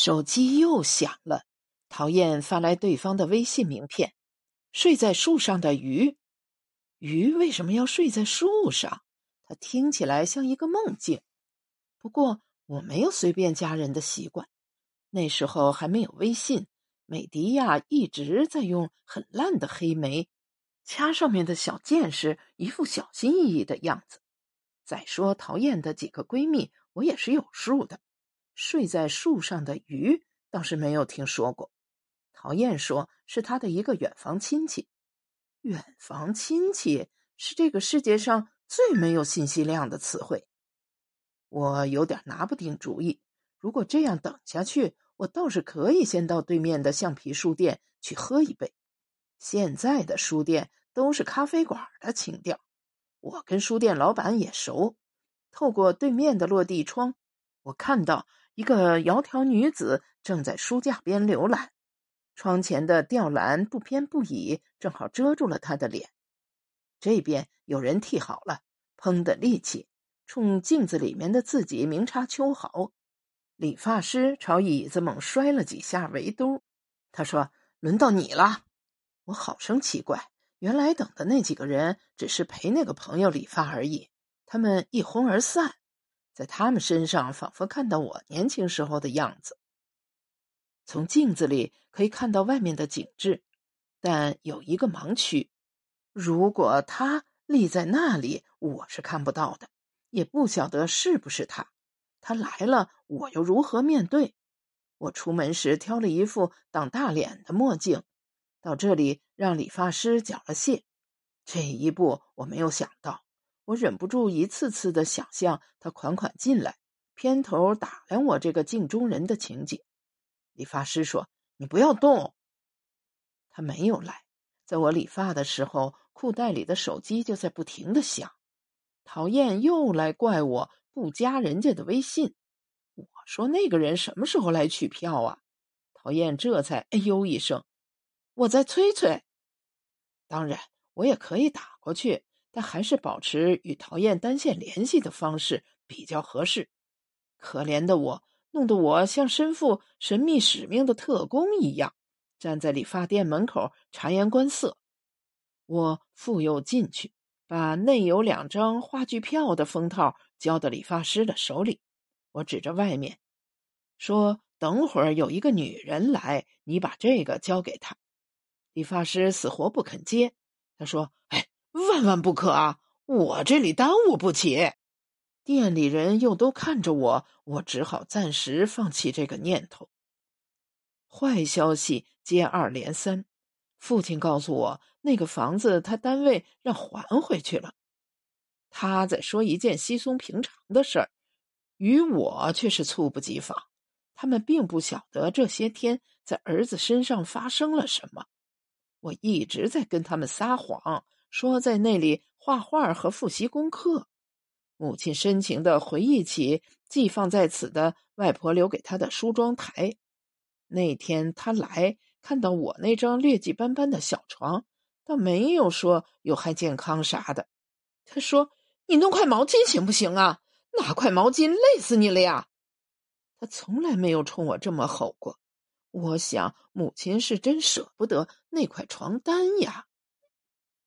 手机又响了，陶燕发来对方的微信名片：“睡在树上的鱼，鱼为什么要睡在树上？它听起来像一个梦境。不过我没有随便加人的习惯，那时候还没有微信。美迪亚一直在用很烂的黑莓，掐上面的小剑时一副小心翼翼的样子。再说陶燕的几个闺蜜，我也是有数的。”睡在树上的鱼倒是没有听说过。陶燕说是他的一个远房亲戚。远房亲戚是这个世界上最没有信息量的词汇。我有点拿不定主意。如果这样等下去，我倒是可以先到对面的橡皮书店去喝一杯。现在的书店都是咖啡馆的情调。我跟书店老板也熟。透过对面的落地窗，我看到。一个窈窕女子正在书架边浏览，窗前的吊篮不偏不倚，正好遮住了她的脸。这边有人剃好了，砰的力气，冲镜子里面的自己明察秋毫。理发师朝椅子猛摔了几下围兜，他说：“轮到你了。”我好生奇怪，原来等的那几个人只是陪那个朋友理发而已，他们一哄而散。在他们身上，仿佛看到我年轻时候的样子。从镜子里可以看到外面的景致，但有一个盲区：如果他立在那里，我是看不到的，也不晓得是不是他。他来了，我又如何面对？我出门时挑了一副挡大脸的墨镜，到这里让理发师缴了械。这一步我没有想到。我忍不住一次次的想象他款款进来，偏头打量我这个镜中人的情景。理发师说：“你不要动。”他没有来。在我理发的时候，裤袋里的手机就在不停的响。讨厌，又来怪我不加人家的微信。我说：“那个人什么时候来取票啊？”讨厌，这才哎呦一声：“我在催催。”当然，我也可以打过去。但还是保持与陶燕单线联系的方式比较合适。可怜的我，弄得我像身负神秘使命的特工一样，站在理发店门口察言观色。我复又进去，把内有两张话剧票的封套交到理发师的手里。我指着外面说：“等会儿有一个女人来，你把这个交给她。”理发师死活不肯接。他说：“哎。”万万不可啊！我这里耽误不起。店里人又都看着我，我只好暂时放弃这个念头。坏消息接二连三，父亲告诉我，那个房子他单位让还回去了。他在说一件稀松平常的事儿，与我却是猝不及防。他们并不晓得这些天在儿子身上发生了什么。我一直在跟他们撒谎。说在那里画画和复习功课，母亲深情的回忆起寄放在此的外婆留给她的梳妆台。那天他来看到我那张劣迹斑斑的小床，倒没有说有害健康啥的。他说：“你弄块毛巾行不行啊？拿块毛巾累死你了呀！”他从来没有冲我这么吼过。我想母亲是真舍不得那块床单呀。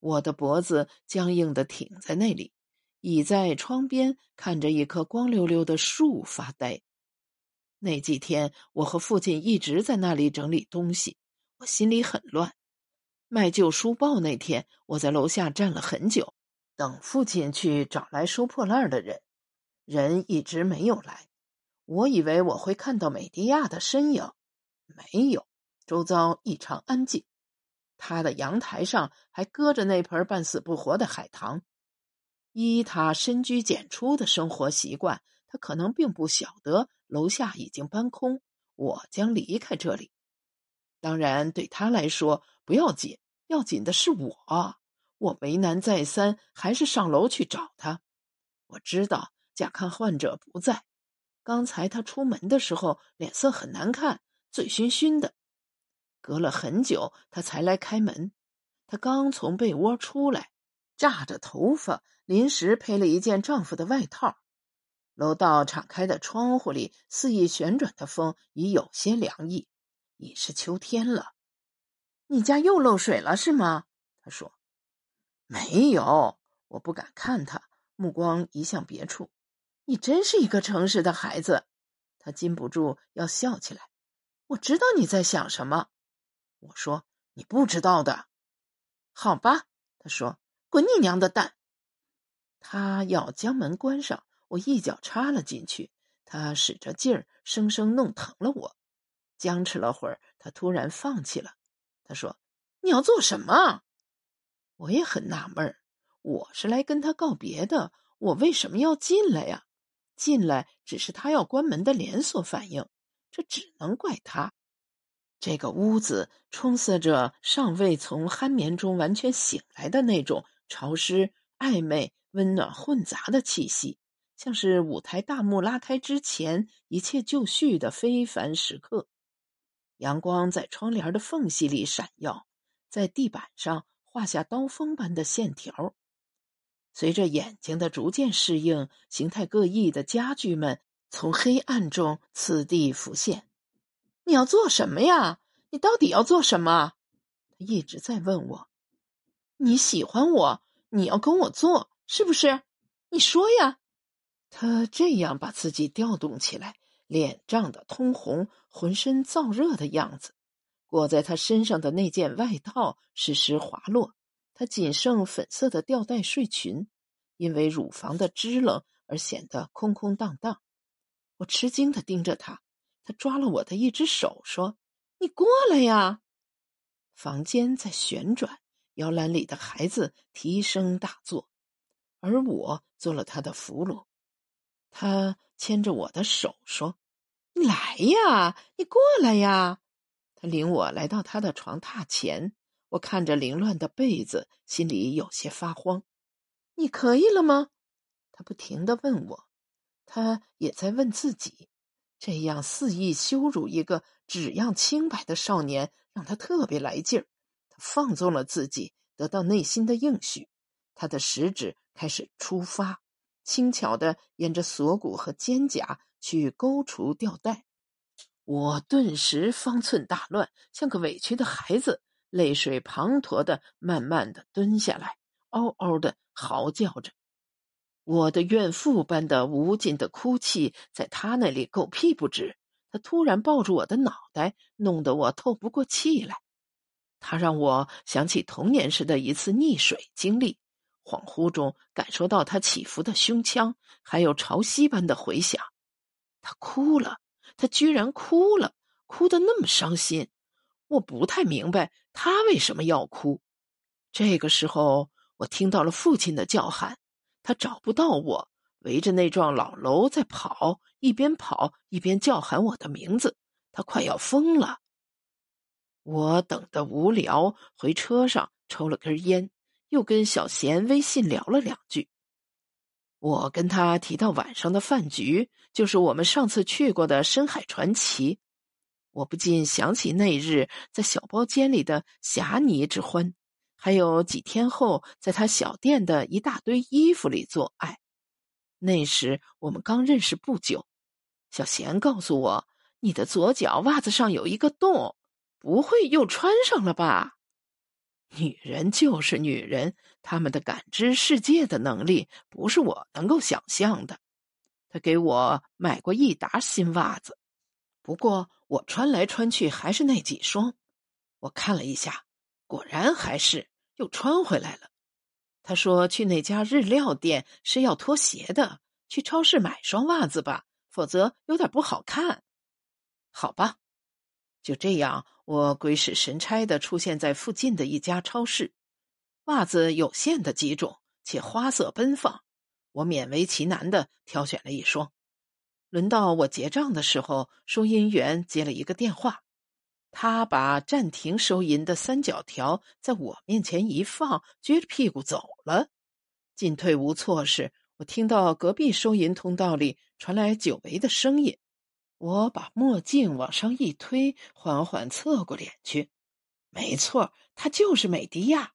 我的脖子僵硬的挺在那里，倚在窗边看着一棵光溜溜的树发呆。那几天，我和父亲一直在那里整理东西，我心里很乱。卖旧书报那天，我在楼下站了很久，等父亲去找来收破烂的人，人一直没有来。我以为我会看到美迪亚的身影，没有，周遭异常安静。他的阳台上还搁着那盆半死不活的海棠。依他深居简出的生活习惯，他可能并不晓得楼下已经搬空，我将离开这里。当然，对他来说不要紧，要紧的是我。我为难再三，还是上楼去找他。我知道甲亢患者不在。刚才他出门的时候脸色很难看，醉醺醺的。隔了很久，他才来开门。他刚从被窝出来，炸着头发，临时披了一件丈夫的外套。楼道敞开的窗户里肆意旋转的风已有些凉意，已是秋天了。你家又漏水了是吗？他说。没有，我不敢看他，目光移向别处。你真是一个诚实的孩子。他禁不住要笑起来。我知道你在想什么。我说你不知道的。好吧，他说。滚你娘的蛋！他要将门关上，我一脚插了进去。他使着劲儿，生生弄疼了我。僵持了会儿，他突然放弃了。他说：“你要做什么？”我也很纳闷儿。我是来跟他告别的，我为什么要进来呀？进来只是他要关门的连锁反应，这只能怪他。这个屋子充塞着尚未从酣眠中完全醒来的那种。潮湿、暧昧、温暖混杂的气息，像是舞台大幕拉开之前一切就绪的非凡时刻。阳光在窗帘的缝隙里闪耀，在地板上画下刀锋般的线条。随着眼睛的逐渐适应，形态各异的家具们从黑暗中次第浮现。你要做什么呀？你到底要做什么？他一直在问我。你喜欢我，你要跟我做，是不是？你说呀。他这样把自己调动起来，脸涨得通红，浑身燥热的样子。裹在他身上的那件外套时时滑落，他仅剩粉色的吊带睡裙，因为乳房的支棱而显得空空荡荡。我吃惊的盯着他，他抓了我的一只手，说：“你过来呀。”房间在旋转。摇篮里的孩子啼声大作，而我做了他的俘虏。他牵着我的手说：“你来呀，你过来呀！”他领我来到他的床榻前，我看着凌乱的被子，心里有些发慌。“你可以了吗？”他不停的问我，他也在问自己。这样肆意羞辱一个纸样清白的少年，让他特别来劲儿。放纵了自己，得到内心的应许，他的食指开始出发，轻巧的沿着锁骨和肩胛去勾除吊带。我顿时方寸大乱，像个委屈的孩子，泪水滂沱的慢慢的蹲下来，嗷嗷的嚎叫着。我的怨妇般的无尽的哭泣，在他那里狗屁不止。他突然抱住我的脑袋，弄得我透不过气来。他让我想起童年时的一次溺水经历，恍惚中感受到他起伏的胸腔，还有潮汐般的回响。他哭了，他居然哭了，哭得那么伤心。我不太明白他为什么要哭。这个时候，我听到了父亲的叫喊，他找不到我，围着那幢老楼在跑，一边跑一边叫喊我的名字。他快要疯了。我等得无聊，回车上抽了根烟，又跟小贤微信聊了两句。我跟他提到晚上的饭局，就是我们上次去过的深海传奇。我不禁想起那日在小包间里的侠尼之欢，还有几天后在他小店的一大堆衣服里做爱。那时我们刚认识不久，小贤告诉我，你的左脚袜子上有一个洞。不会又穿上了吧？女人就是女人，她们的感知世界的能力不是我能够想象的。他给我买过一沓新袜子，不过我穿来穿去还是那几双。我看了一下，果然还是又穿回来了。他说去那家日料店是要脱鞋的，去超市买双袜子吧，否则有点不好看。好吧。就这样，我鬼使神差的出现在附近的一家超市。袜子有限的几种，且花色奔放，我勉为其难的挑选了一双。轮到我结账的时候，收银员接了一个电话，他把暂停收银的三角条在我面前一放，撅着屁股走了。进退无措时，我听到隔壁收银通道里传来久违的声音。我把墨镜往上一推，缓缓侧过脸去。没错，他就是美迪亚。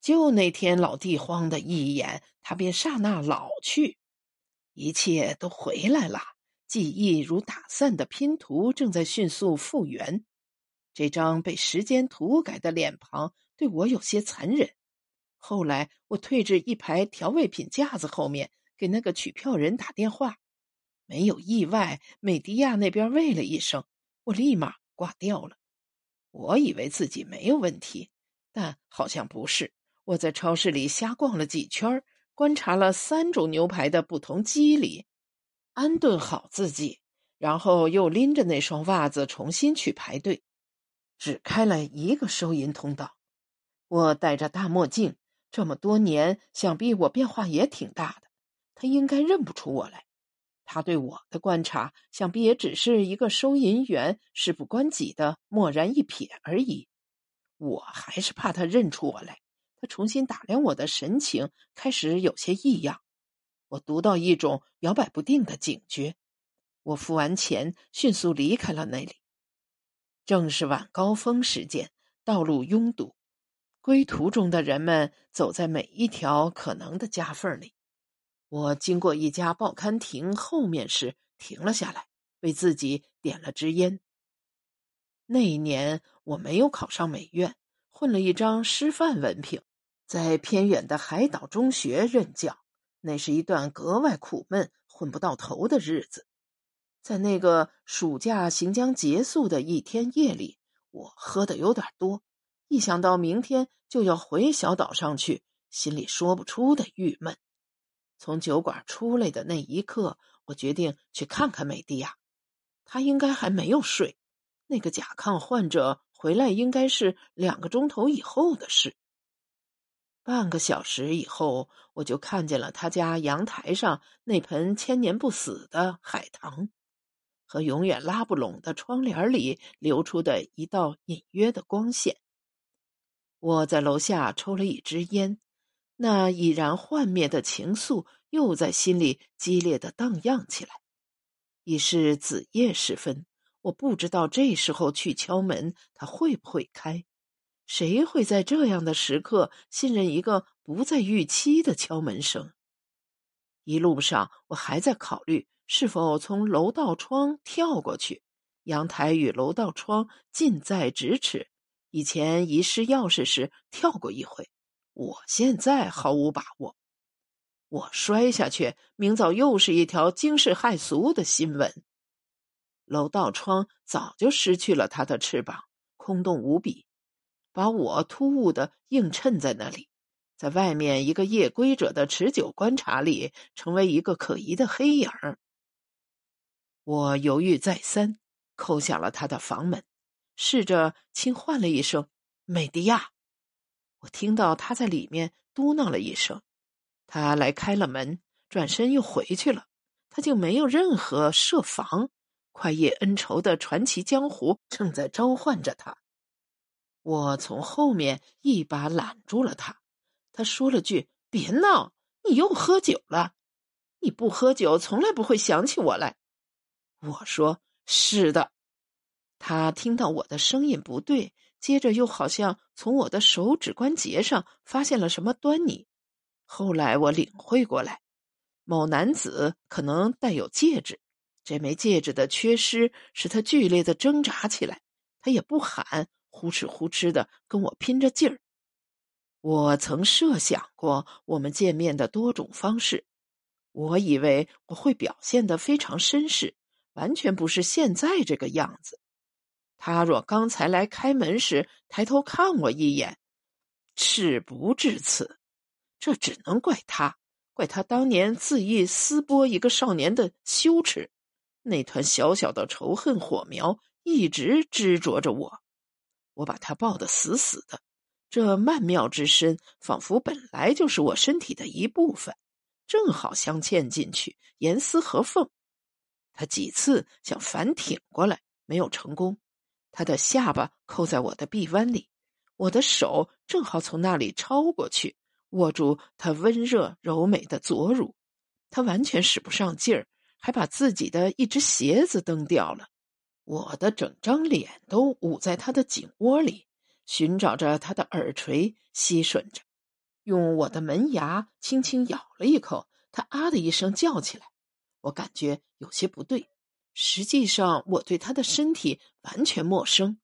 就那天老地荒的一眼，他便刹那老去。一切都回来了，记忆如打散的拼图，正在迅速复原。这张被时间涂改的脸庞对我有些残忍。后来，我退至一排调味品架子后面，给那个取票人打电话。没有意外，美迪亚那边喂了一声，我立马挂掉了。我以为自己没有问题，但好像不是。我在超市里瞎逛了几圈，观察了三种牛排的不同机理，安顿好自己，然后又拎着那双袜子重新去排队。只开了一个收银通道。我戴着大墨镜。这么多年，想必我变化也挺大的。他应该认不出我来。他对我的观察，想必也只是一个收银员事不关己的漠然一瞥而已。我还是怕他认出我来。他重新打量我的神情开始有些异样。我读到一种摇摆不定的警觉。我付完钱，迅速离开了那里。正是晚高峰时间，道路拥堵。归途中的人们走在每一条可能的夹缝里。我经过一家报刊亭后面时，停了下来，为自己点了支烟。那一年我没有考上美院，混了一张师范文凭，在偏远的海岛中学任教。那是一段格外苦闷、混不到头的日子。在那个暑假行将结束的一天夜里，我喝的有点多。一想到明天就要回小岛上去，心里说不出的郁闷。从酒馆出来的那一刻，我决定去看看美蒂亚。她应该还没有睡。那个甲亢患者回来应该是两个钟头以后的事。半个小时以后，我就看见了他家阳台上那盆千年不死的海棠，和永远拉不拢的窗帘里流出的一道隐约的光线。我在楼下抽了一支烟，那已然幻灭的情愫又在心里激烈的荡漾起来。已是子夜时分，我不知道这时候去敲门，他会不会开？谁会在这样的时刻信任一个不再预期的敲门声？一路上，我还在考虑是否从楼道窗跳过去。阳台与楼道窗近在咫尺。以前遗失钥匙时跳过一回，我现在毫无把握。我摔下去，明早又是一条惊世骇俗的新闻。楼道窗早就失去了它的翅膀，空洞无比，把我突兀的映衬在那里，在外面一个夜归者的持久观察里，成为一个可疑的黑影儿。我犹豫再三，叩响了他的房门。试着轻唤了一声“美迪亚”，我听到他在里面嘟囔了一声。他来开了门，转身又回去了。他竟没有任何设防，快意恩仇的传奇江湖正在召唤着他。我从后面一把揽住了他。他说了句：“别闹，你又喝酒了。你不喝酒，从来不会想起我来。”我说：“是的。”他听到我的声音不对，接着又好像从我的手指关节上发现了什么端倪。后来我领会过来，某男子可能带有戒指，这枚戒指的缺失使他剧烈的挣扎起来。他也不喊，呼哧呼哧的跟我拼着劲儿。我曾设想过我们见面的多种方式，我以为我会表现得非常绅士，完全不是现在这个样子。他若刚才来开门时抬头看我一眼，事不至此。这只能怪他，怪他当年恣意撕剥一个少年的羞耻。那团小小的仇恨火苗一直执着着我，我把他抱得死死的。这曼妙之身，仿佛本来就是我身体的一部分，正好镶嵌进去，严丝合缝。他几次想反挺过来，没有成功。他的下巴扣在我的臂弯里，我的手正好从那里超过去，握住他温热柔美的左乳。他完全使不上劲儿，还把自己的一只鞋子蹬掉了。我的整张脸都捂在他的颈窝里，寻找着他的耳垂，吸吮着，用我的门牙轻轻咬了一口。他啊的一声叫起来，我感觉有些不对。实际上，我对他的身体完全陌生。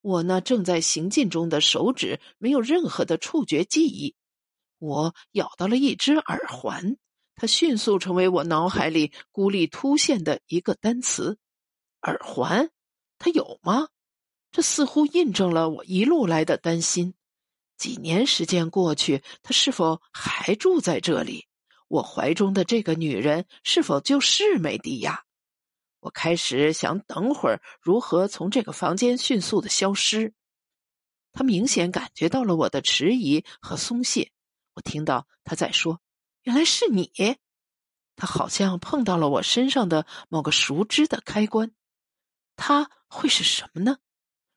我那正在行进中的手指没有任何的触觉记忆。我咬到了一只耳环，它迅速成为我脑海里孤立突现的一个单词。耳环，他有吗？这似乎印证了我一路来的担心。几年时间过去，他是否还住在这里？我怀中的这个女人是否就是美迪亚？我开始想，等会儿如何从这个房间迅速的消失。他明显感觉到了我的迟疑和松懈。我听到他在说：“原来是你。”他好像碰到了我身上的某个熟知的开关。他会是什么呢？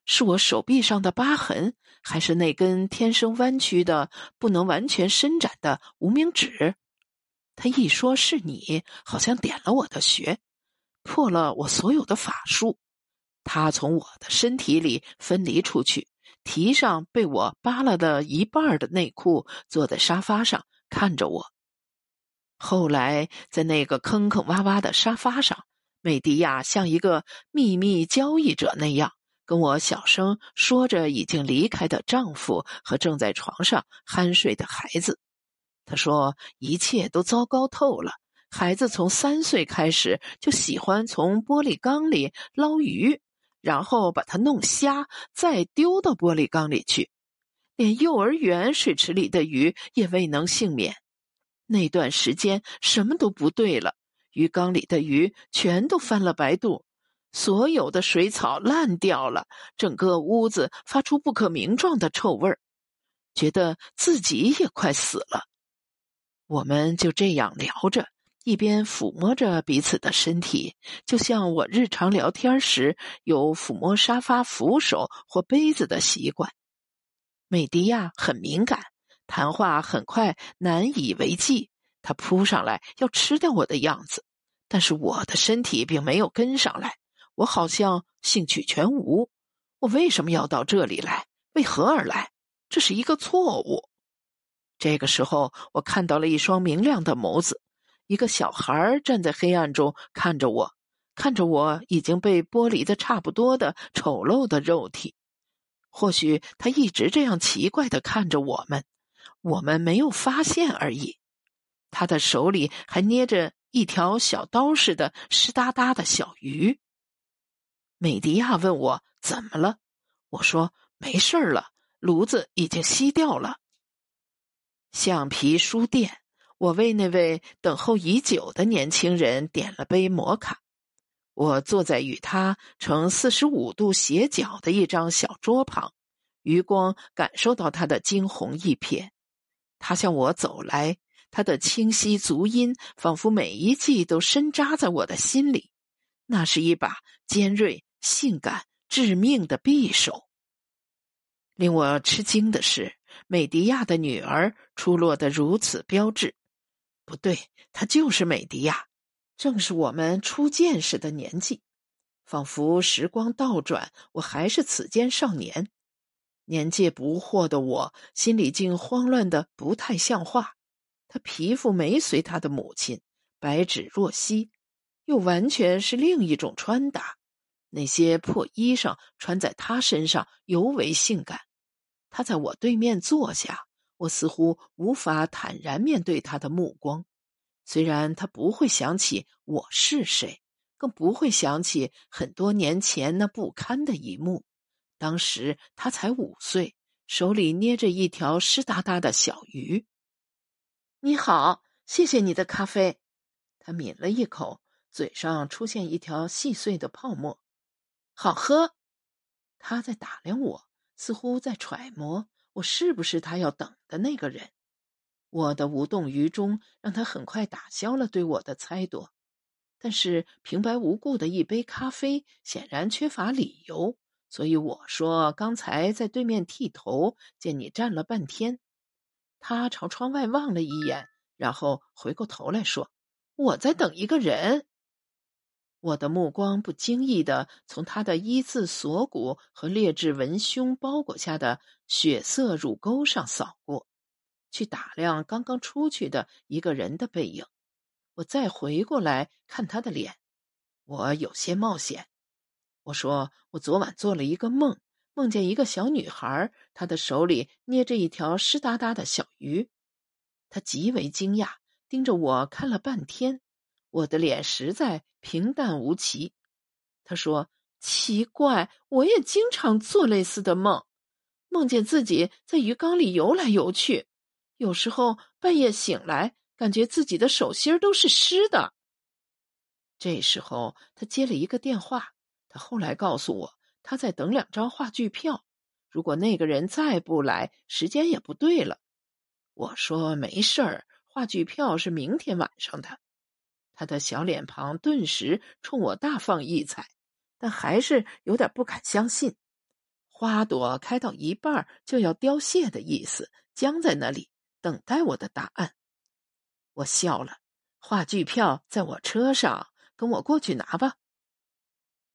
是我手臂上的疤痕，还是那根天生弯曲的、不能完全伸展的无名指？他一说是你，好像点了我的穴，破了我所有的法术。他从我的身体里分离出去，提上被我扒拉的一半的内裤，坐在沙发上看着我。后来，在那个坑坑洼洼的沙发上。美迪亚像一个秘密交易者那样跟我小声说着已经离开的丈夫和正在床上酣睡的孩子。他说：“一切都糟糕透了。孩子从三岁开始就喜欢从玻璃缸里捞鱼，然后把它弄瞎，再丢到玻璃缸里去。连幼儿园水池里的鱼也未能幸免。那段时间什么都不对了。”鱼缸里的鱼全都翻了白肚，所有的水草烂掉了，整个屋子发出不可名状的臭味儿，觉得自己也快死了。我们就这样聊着，一边抚摸着彼此的身体，就像我日常聊天时有抚摸沙发扶手或杯子的习惯。美迪亚很敏感，谈话很快难以为继。他扑上来要吃掉我的样子，但是我的身体并没有跟上来。我好像兴趣全无。我为什么要到这里来？为何而来？这是一个错误。这个时候，我看到了一双明亮的眸子。一个小孩站在黑暗中看着我，看着我已经被剥离的差不多的丑陋的肉体。或许他一直这样奇怪的看着我们，我们没有发现而已。他的手里还捏着一条小刀似的湿哒哒的小鱼。美迪亚问我怎么了，我说没事了，炉子已经熄掉了。橡皮书店，我为那位等候已久的年轻人点了杯摩卡。我坐在与他呈四十五度斜角的一张小桌旁，余光感受到他的惊鸿一瞥。他向我走来。他的清晰足音，仿佛每一季都深扎在我的心里。那是一把尖锐、性感、致命的匕首。令我吃惊的是，美迪亚的女儿出落得如此标致。不对，她就是美迪亚，正是我们初见时的年纪。仿佛时光倒转，我还是此间少年。年届不惑的我，心里竟慌乱的不太像话。他皮肤没随他的母亲，白纸若曦，又完全是另一种穿搭。那些破衣裳穿在他身上尤为性感。他在我对面坐下，我似乎无法坦然面对他的目光。虽然他不会想起我是谁，更不会想起很多年前那不堪的一幕。当时他才五岁，手里捏着一条湿哒哒的小鱼。你好，谢谢你的咖啡。他抿了一口，嘴上出现一条细碎的泡沫。好喝。他在打量我，似乎在揣摩我是不是他要等的那个人。我的无动于衷让他很快打消了对我的猜度。但是平白无故的一杯咖啡显然缺乏理由，所以我说：“刚才在对面剃头，见你站了半天。”他朝窗外望了一眼，然后回过头来说：“我在等一个人。”我的目光不经意的从他的一字锁骨和劣质文胸包裹下的血色乳沟上扫过，去打量刚刚出去的一个人的背影。我再回过来看他的脸，我有些冒险。我说：“我昨晚做了一个梦，梦见一个小女孩，她的手里捏着一条湿哒哒的小鱼。”他极为惊讶，盯着我看了半天。我的脸实在平淡无奇。他说：“奇怪，我也经常做类似的梦，梦见自己在鱼缸里游来游去，有时候半夜醒来，感觉自己的手心都是湿的。”这时候，他接了一个电话。他后来告诉我，他在等两张话剧票。如果那个人再不来，时间也不对了。我说没事儿，话剧票是明天晚上的。他的小脸庞顿时冲我大放异彩，但还是有点不敢相信。花朵开到一半就要凋谢的意思，僵在那里等待我的答案。我笑了，话剧票在我车上，跟我过去拿吧。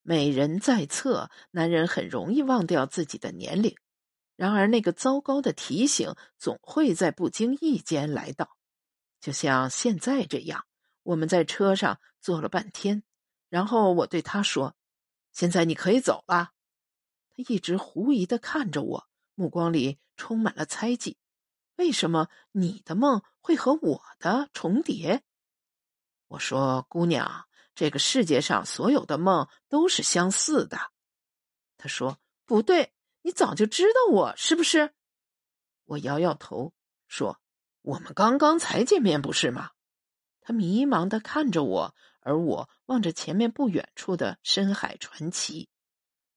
美人在侧，男人很容易忘掉自己的年龄。然而，那个糟糕的提醒总会在不经意间来到，就像现在这样。我们在车上坐了半天，然后我对他说：“现在你可以走了。”他一直狐疑的看着我，目光里充满了猜忌。为什么你的梦会和我的重叠？我说：“姑娘。”这个世界上所有的梦都是相似的，他说：“不对，你早就知道我是不是？”我摇摇头说：“我们刚刚才见面，不是吗？”他迷茫的看着我，而我望着前面不远处的深海传奇，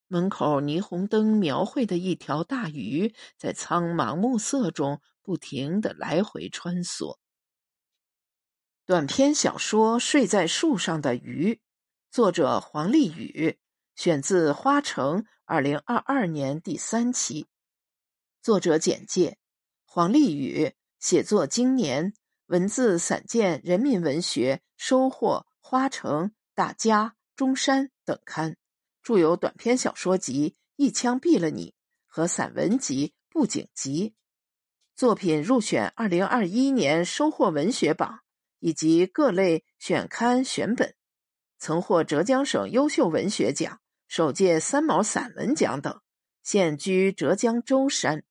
门口霓虹灯描绘的一条大鱼，在苍茫暮色中不停的来回穿梭。短篇小说《睡在树上的鱼》，作者黄丽宇，选自《花城》二零二二年第三期。作者简介：黄丽宇，写作经年，文字散见《人民文学》《收获》《花城》《大家》《中山》等刊，著有短篇小说集《一枪毙了你》和散文集《布景集》。作品入选二零二一年收获文学榜。以及各类选刊选本，曾获浙江省优秀文学奖、首届三毛散文奖等，现居浙江舟山。